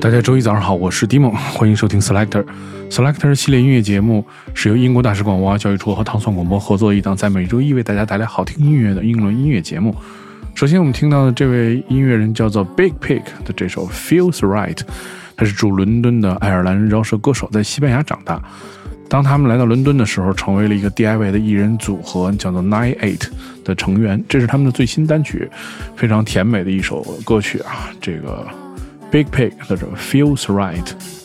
大家周一早上好，我是 Dimon，，欢迎收听 Selector。Selector 系列音乐节目是由英国大使馆文化教育处和糖蒜广播合作一档，在每周一为大家带来好听音乐的英伦音乐节目。首先我们听到的这位音乐人叫做 Big Pig 的这首 Feels Right，他是驻伦敦的爱尔兰饶舌歌手，在西班牙长大。当他们来到伦敦的时候，成为了一个 DIY 的艺人组合，叫做 Nine Eight 的成员。这是他们的最新单曲，非常甜美的一首歌曲啊！这个 Biig Piig 的这 Feels Right。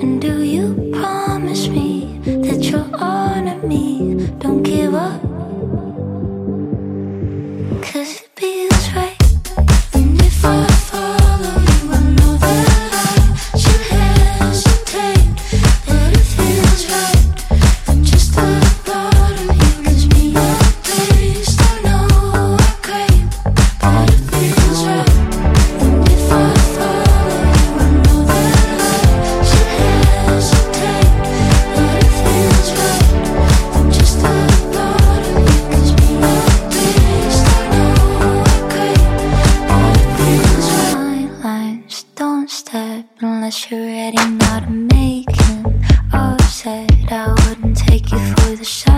And do you promise me that you'll honor me? Don't give up. that you're ready, not making. Oh, I wouldn't take you for the shot.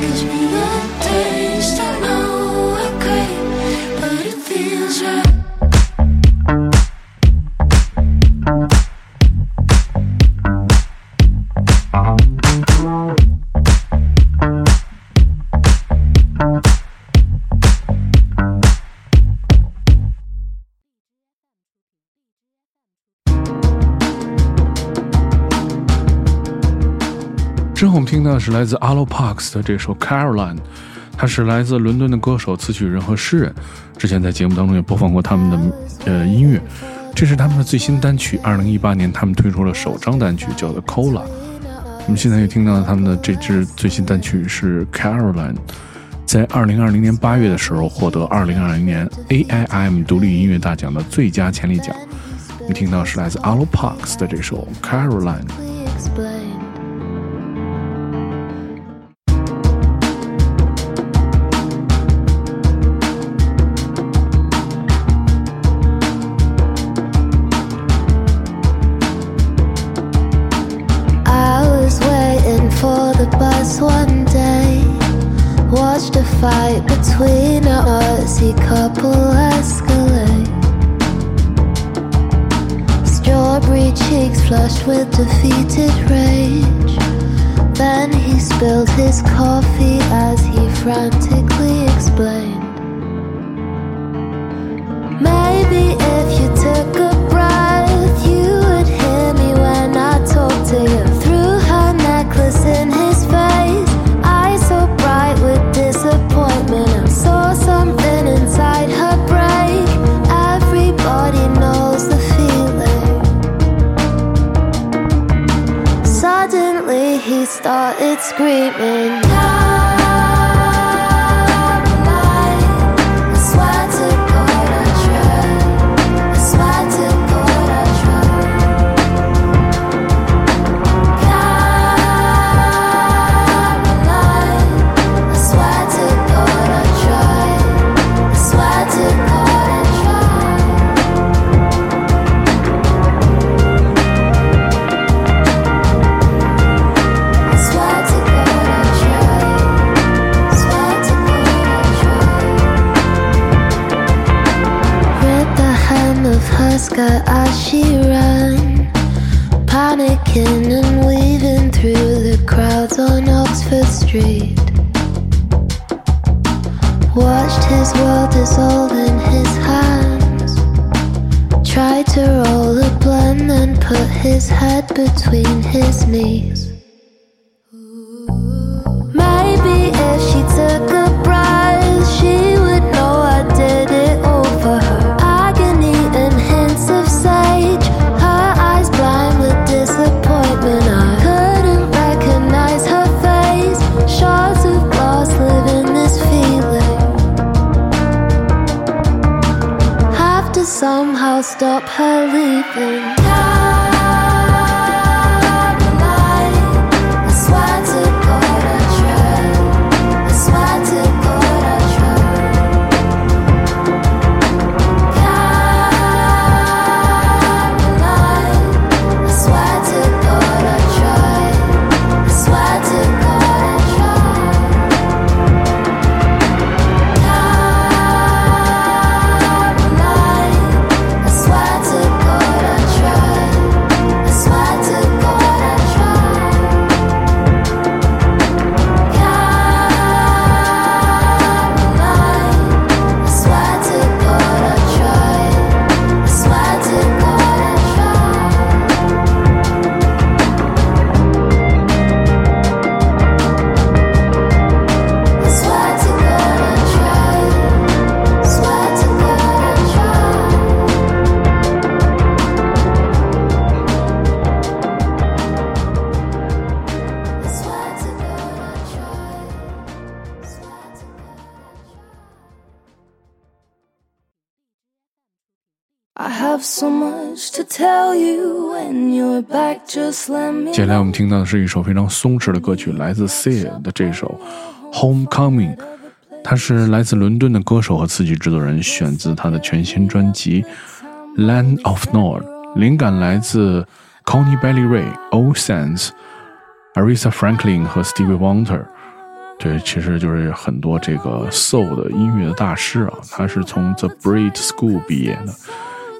Cause you 到的是来自 Alo Parks 的这首 Caroline，他是来自伦敦的歌手、词曲人和诗人。之前在节目当中也播放过他们的呃音乐，这是他们的最新单曲。二零一八年他们推出了首张单曲，叫做 Cola。我们现在也听到他们的这支最新单曲是 Caroline，在二零二零年八月的时候获得二零二零年 AIM 独立音乐大奖的最佳潜力奖。我们听到是来自 Alo Parks 的这首 Caroline。Defeated rage. Then he spilled his coffee as he frantically explained. Maybe if you took a breath, started screaming. Tried to roll a blunt, and put his head between his knees. Maybe if she took a breath, stop her leaving. 接下来我们听到的是一首非常松弛的歌曲，来自 Sia 的这首《Homecoming》，他是来自伦敦的歌手和词曲制作人，选自他的全新专辑《Land of Nod》，灵感来自 Connie Bailey Ray、o Sands、Aretha Franklin 和 Stevie Wonder。对，其实就是很多这个 soul 的音乐的大师啊，他是从 The Brit School 毕业的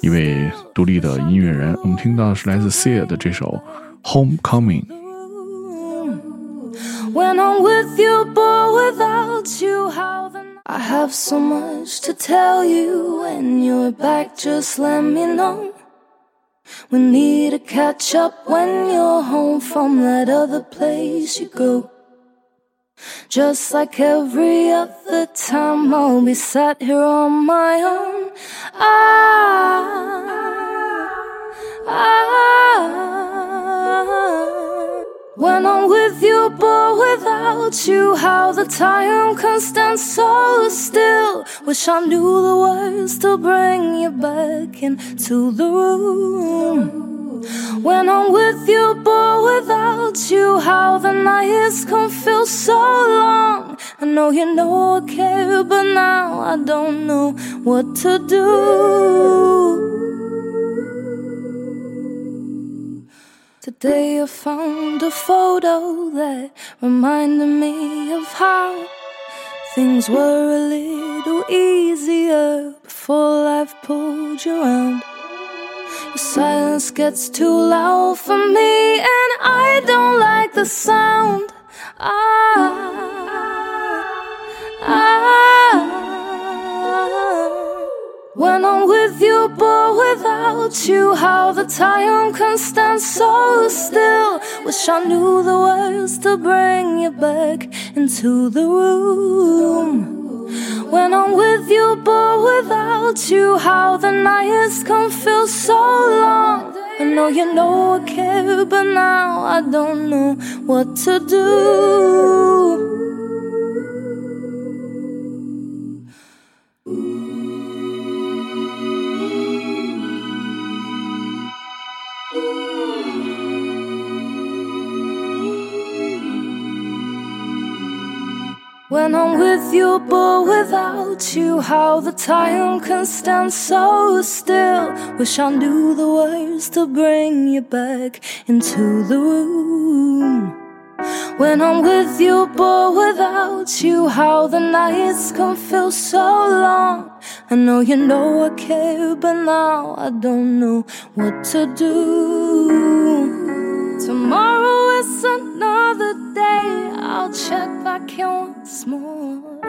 一位独立的音乐人。我们听到是来自 Thea 的这首《Homecoming》。When I'm with you, boy, without you, how the I have so much to tell you. When you're back, just let me know. We need to catch up when you're home from that other place you go. Just like every other time, I'll be sat here on my own. I, I, when I'm with you, but without you, how the time can stand so still. Wish I knew the words to bring you back into the room. When I'm with you, but without you, how the nights can feel so long. I know you know I care, but now I don't know what to do. Today I found a photo that reminded me of how things were a little easier before life pulled you around. The silence gets too loud for me, and I don't like the sound. Ah, you, without you, how the time can stand so still. Wish I knew the words to bring you back into the room. When I'm with you, but without you, how the nights can feel so long. I know you know I care, but now I don't know what to do. When I'm with you, but without you, how the time can stand so still. Wish I knew the words to bring you back into the room. When I'm with you, but without you, how the nights can feel so long. I know you know I care, but now I don't know what to do. I'll check back in once more.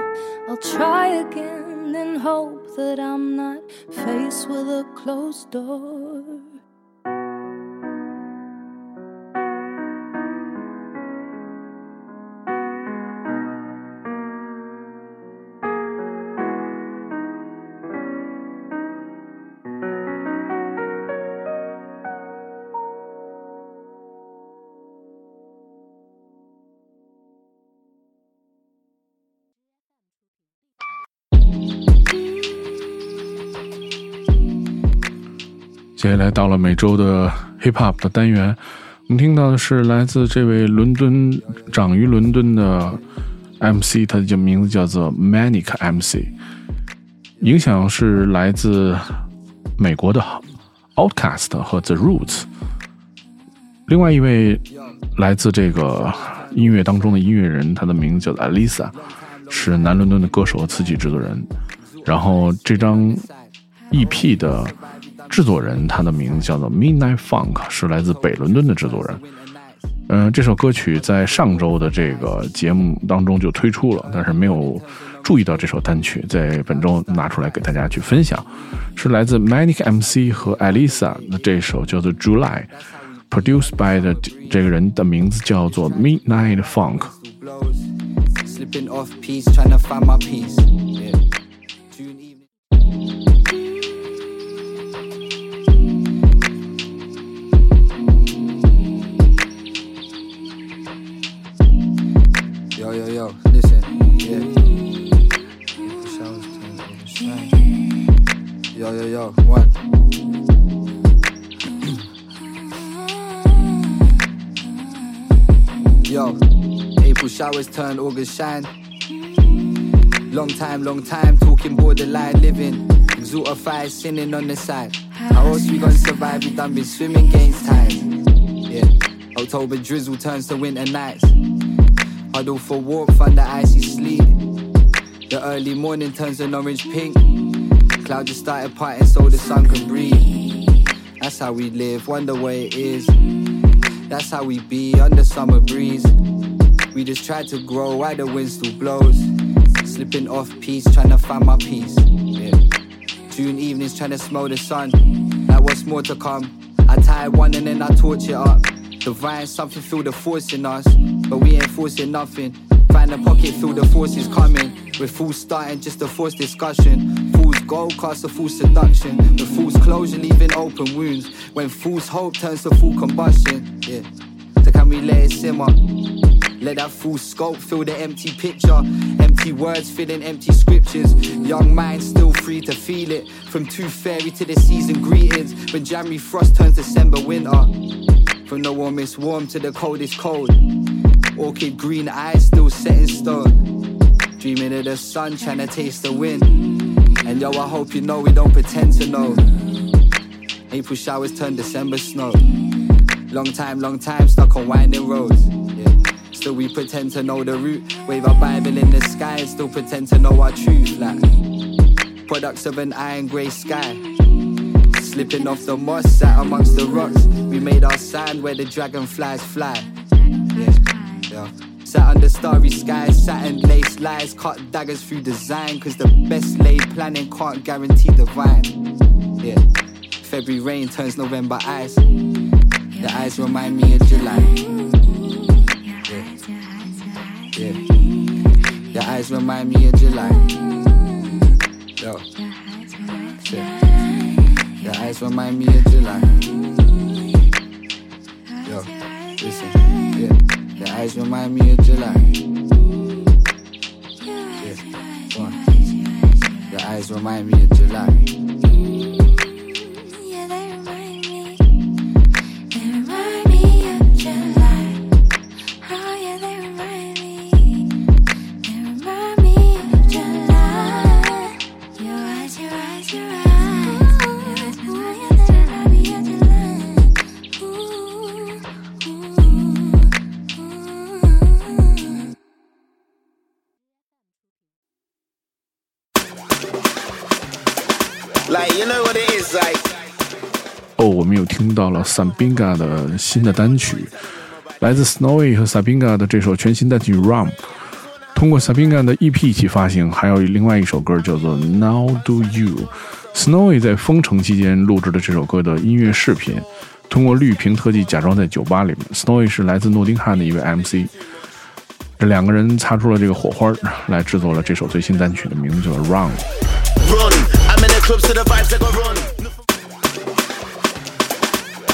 I'll try again and hope that I'm not faced with a closed door. 接下来到了每周的 hip hop 的单元，我们听到的是来自这位伦敦长于伦敦的 MC，他的名字叫做 Manic MC，影响是来自美国的 Outcast 和 The Roots。另外一位来自这个音乐当中的音乐人，他的名字叫 Alisa，是南伦敦的歌手和词曲制作人。然后这张 EP 的制作人，他的名字叫做 Midnight Funk，是来自北伦敦的制作人。嗯、这首歌曲在上周的这个节目当中就推出了，但是没有注意到这首单曲，在本周拿出来给大家去分享，是来自 Manic MC 和 Alisa 的这首叫做 July，produced by 的这个人的名字叫做 Midnight Funk。Turn August shine. Long time, long time, talking borderline living. Exotified, sinning on the side. How else we gonna survive? We done been swimming against time. Yeah, October drizzle turns to winter nights. Huddle for warmth under icy sleet. The early morning turns an orange pink. Cloud just started parting so the sun can breathe. That's how we live, wonder where it is. That's how we be under summer breeze. We just try to grow while the wind still blows. Slipping off peace, trying to find my peace. Yeah. June evenings trying to smell the sun. Like what's more to come? I tie one and then I torch it up. Divine something feel the force in us, but we ain't forcing nothing. Find a pocket, feel the force is coming. We're full starting just a force discussion. Fools go cast a full seduction. The fool's closure leaving open wounds. When fool's hope turns to full combustion. Yeah. So can we let it simmer? Let that full scope fill the empty picture. Empty words filling empty scriptures. Young minds still free to feel it. From tooth fairy to the season greetings. When January frost turns December winter. From the warmest warm to the coldest cold. Orchid green eyes still set in stone. Dreaming of the sun, trying to taste the wind. And yo, I hope you know we don't pretend to know. April showers turn December snow. Long time, long time stuck on winding roads. Still we pretend to know the route. Wave our Bible in the sky and still pretend to know our truth. Like products of an iron grey sky. Slipping off the moss, sat amongst the rocks. We made our sign where the dragonflies fly. Yeah, yeah. Sat under starry skies, satin lace lies, cut daggers through design. Cause the best laid planning can't guarantee the vine. Yeah. February rain turns November ice. The eyes remind me of July. Yeah. The eyes remind me of July. Yo. Yeah. The eyes remind me of July. Yo. Listen. Yeah. The eyes remind me of July. Yeah. On. Eyes remind me of July. Sabina 的新的单曲，来自 Snowy 和 Sabina 的这首全新单曲《Rum》，通过 Sabina 的 EP 一起发行，还有另外一首歌叫做《Now Do You》。Snowy 在封城期间录制的这首歌的音乐视频，通过绿屏特技假装在酒吧里面。Snowy 是来自诺丁汉的一位 MC，这两个人擦出了这个火花，来制作了这首最新单曲的名字叫做《Rum》。Run.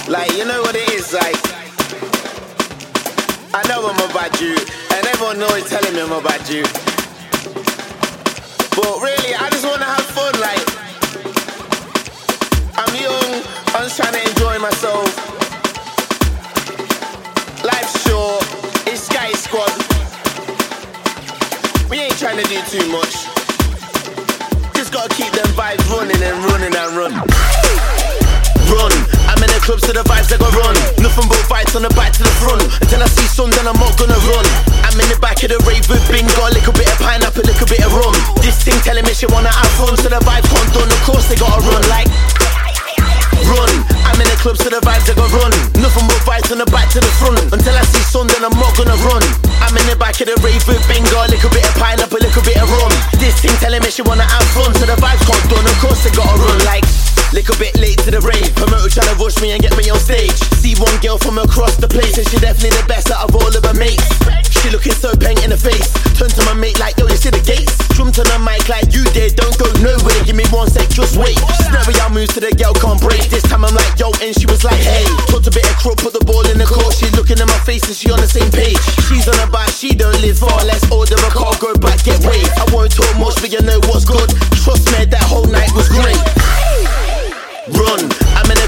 Like, you know what it is, like. I know I'm a bad Jew, and everyone always telling me I'm a bad Jew. But really, I just wanna have fun, like. I'm young, I'm just trying to enjoy myself. Life's short, it's Sky Squad. We ain't trying to do too much. Just gotta keep them vibes running and running and running. Run, in the club so the vibes they go run. Nothing but vibes on the back to the front. Until I see sun, then I'm not gonna run. I'm in the back of the rave with bingo, a little bit of pineapple, a little bit of rum. This thing telling me she wanna have fun, so the vibes can't done. Of course they gotta run like. Run, I'm in the club so the vibes they go run. Nothing but vibes on the back to the front. Until I see sun, then I'm not gonna run. I'm in the back of the rave with bingo, a little bit of pineapple, a little bit of rum. This thing telling me she wanna have fun, so the vibes can't done. Of course they gotta run like. Little bit late to the rave, promoter trying to rush me and get me on stage. See one girl from across the place, and she definitely the best out of all of her mates. She looking so bang in the face. Turn to my mate like, yo, you see the gates? Drum to the mic like you did, don't go nowhere. Give me one sec, just wait. Snurry, I moves to the girl, can't break. This time I'm like, yo, and she was like, hey. Talked a bit of crook, put the ball in the court. She's looking at my face and she on the same page. She's on a bike, she don't live far. Let's order a car, go back, get waved. I won't talk much, but you know what's good. Trust me, that whole night was great.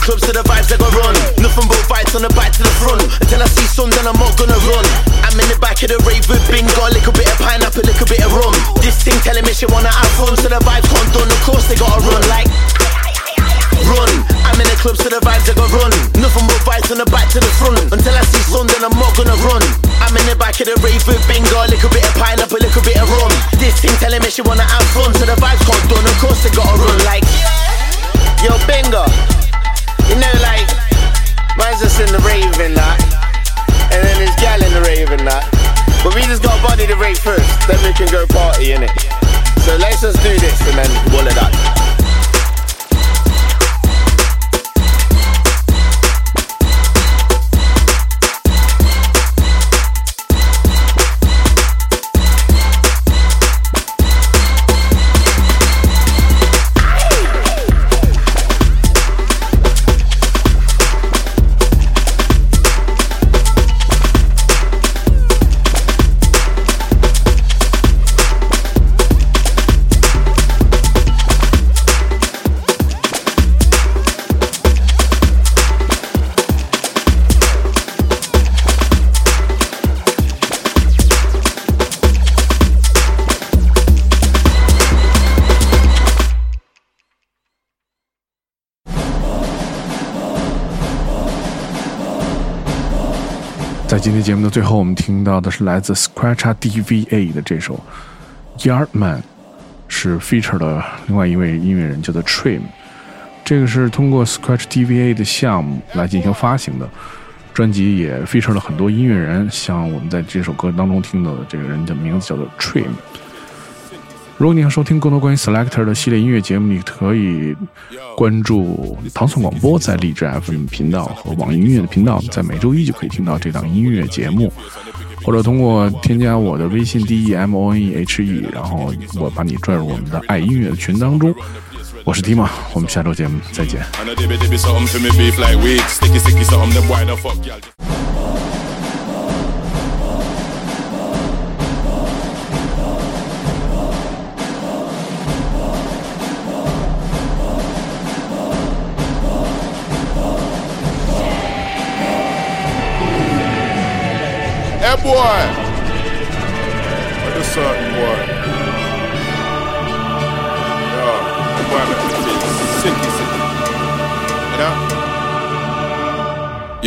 Run, I'm the vibes they go run. Nothing but vibes on the back to the front. Until I see sun, then I'm not gonna run. I'm in the back of the rave with bingo, a little bit of pineapple, a little bit of rum. This thing telling me she wanna have fun, so the vibes can't done. Of course they gotta run like. Run, I'm in the club so the vibes they go run. Nothing but vibes on the back to the front. Until I see sun, then I'm not gonna run. I'm in the back of the rave with bingo, a little bit of pineapple, a little bit of rum. This thing telling me she wanna have fun, so the vibes can't done. Of course they gotta run like. Yo, bingo. You know, like, mine's just in the rave and that. And then there's gal in the rave and that. But we just got to body the rave first, then we can go party, innit? So let's just do this and then wall it up. 今天节目的最后，我们听到的是来自 Scratch DVA 的这首《Yardman》，是 feature 的另外一位音乐人叫做 Trim。这个是通过 Scratch DVA 的项目来进行发行的。专辑也 feature 了很多音乐人，像我们在这首歌当中听到的这个人的名字叫做 Trim。如果你想收听更多关于 Selector 的系列音乐节目，你可以关注糖蒜广播在荔枝 FM 频道和网易音乐的频道，在每周一就可以听到这档音乐节目，或者通过添加我的微信 D E M O N E H E，然后我把你拽入我们的爱音乐的群当中。我是 Tima，我们下周节目再见。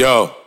Yo.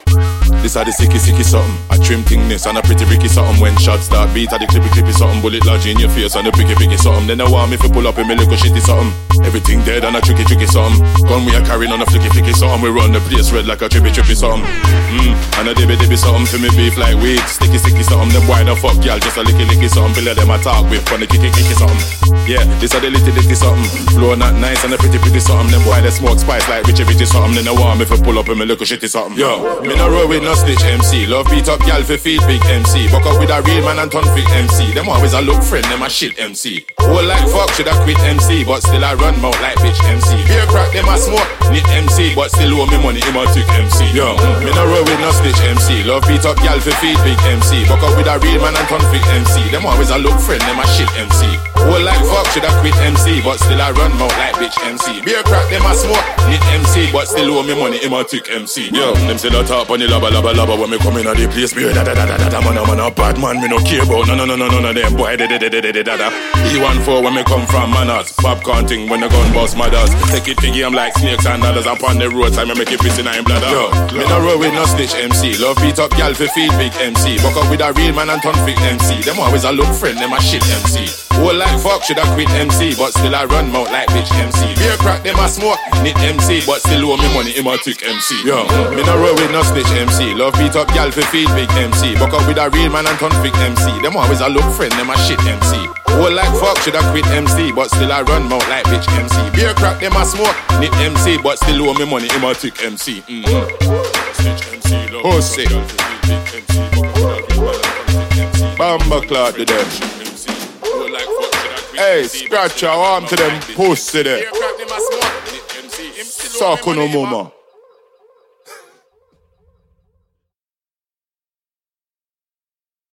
This are the sicky sicky something. I trim thing this and a pretty ricky something. When shots start beat at the clippy clippy something. Bullet lodge in your face and the picky picky something. Then I want me to pull up in me little shitty something. Everything dead and a tricky tricky something. Gun we are carrying on a flicky flicky something. We run the place red like a trippy trippy something. Mm. And a dibby dibby something for me beef like weed. Sticky sticky something. Them why the fuck y'all just a licky licky something. Below them a talk with funny kicky kicky something. Yeah, this are the litty litty something. Flow not nice and a pretty pretty something. Them boy they smoke spice like richy richy something. Then they want me to pull up in me little shitty something. Yo, me no roll with no snitch MC. Love beat up y'all for feel big MC. Buck up with a real man and turn fit MC. Them always a look friend, them a shit MC. Whole like fuck should I quit MC, but still I run mouth like bitch MC. Beer crack them a smoke, need MC, but still owe me money, him a tick MC. Yo, me no roll with no snitch MC. Love beat up y'all for feel big MC. Buck up with a real man and turn fit MC. Them always a look friend, them a shit MC. All like fuck, should I quit MC? But still I run mouth like bitch MC. Beer crack, them I smoke, need MC. But still owe me money, him a tick MC. Yo, them still a top on the labba labba labba when me come in at the place. Beer da da da da da da man, man a bad man, me no care about none no no no no them boy da da da da da da da. E14 when me come from manners, pop counting when the gun boss mothers. Take it to game like snakes and others. I'm on the road, time me make it piss in nine bladder. Yo, me no roll with no stitch MC. Love beat up gal for feed big MC. Buck up with a real man and turn fit MC. Them always a look friend, them a shit MC. Whole like fuck should I quit MC, but still I run mouth like bitch MC. Beer crack them I smoke, need MC, but still owe me money, him a tick MC. Yo, me no roll with no snitch MC. Love beat up y'all for feel big MC. Buck up with a real man and fake MC. Them always a look friend, them a shit MC. Whole like fuck should I quit MC, but still I run mouth like bitch MC. Beer crack them I smoke, need MC, but still owe me money, him a tick MC. Mm-hmm. Pussy. Bamba clock to them. Hey, scratch your arm to them pussy there. Suck on no mama.